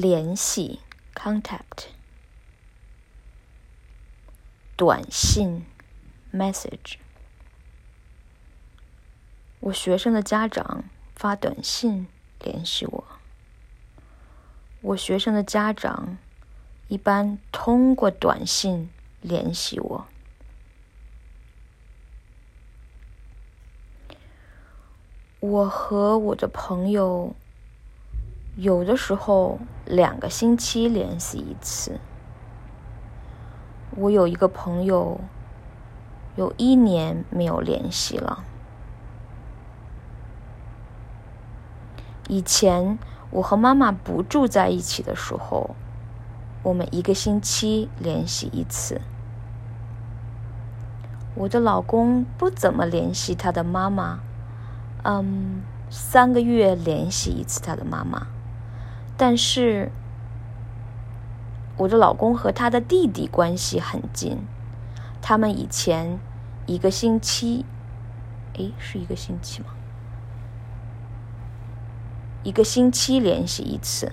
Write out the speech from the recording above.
联系 （contact）、短信 （message）。我学生的家长发短信联系我。我学生的家长一般通过短信联系我。我和我的朋友有的时候两个星期联系一次。我有一个朋友有一年没有联系了。以前我和妈妈不住在一起的时候，我们一个星期联系一次。我的老公不怎么联系他的妈妈。嗯，三个月联系一次他的妈妈，但是我的老公和他的弟弟关系很近，他们以前一个星期，诶，是一个星期吗？一个星期联系一次。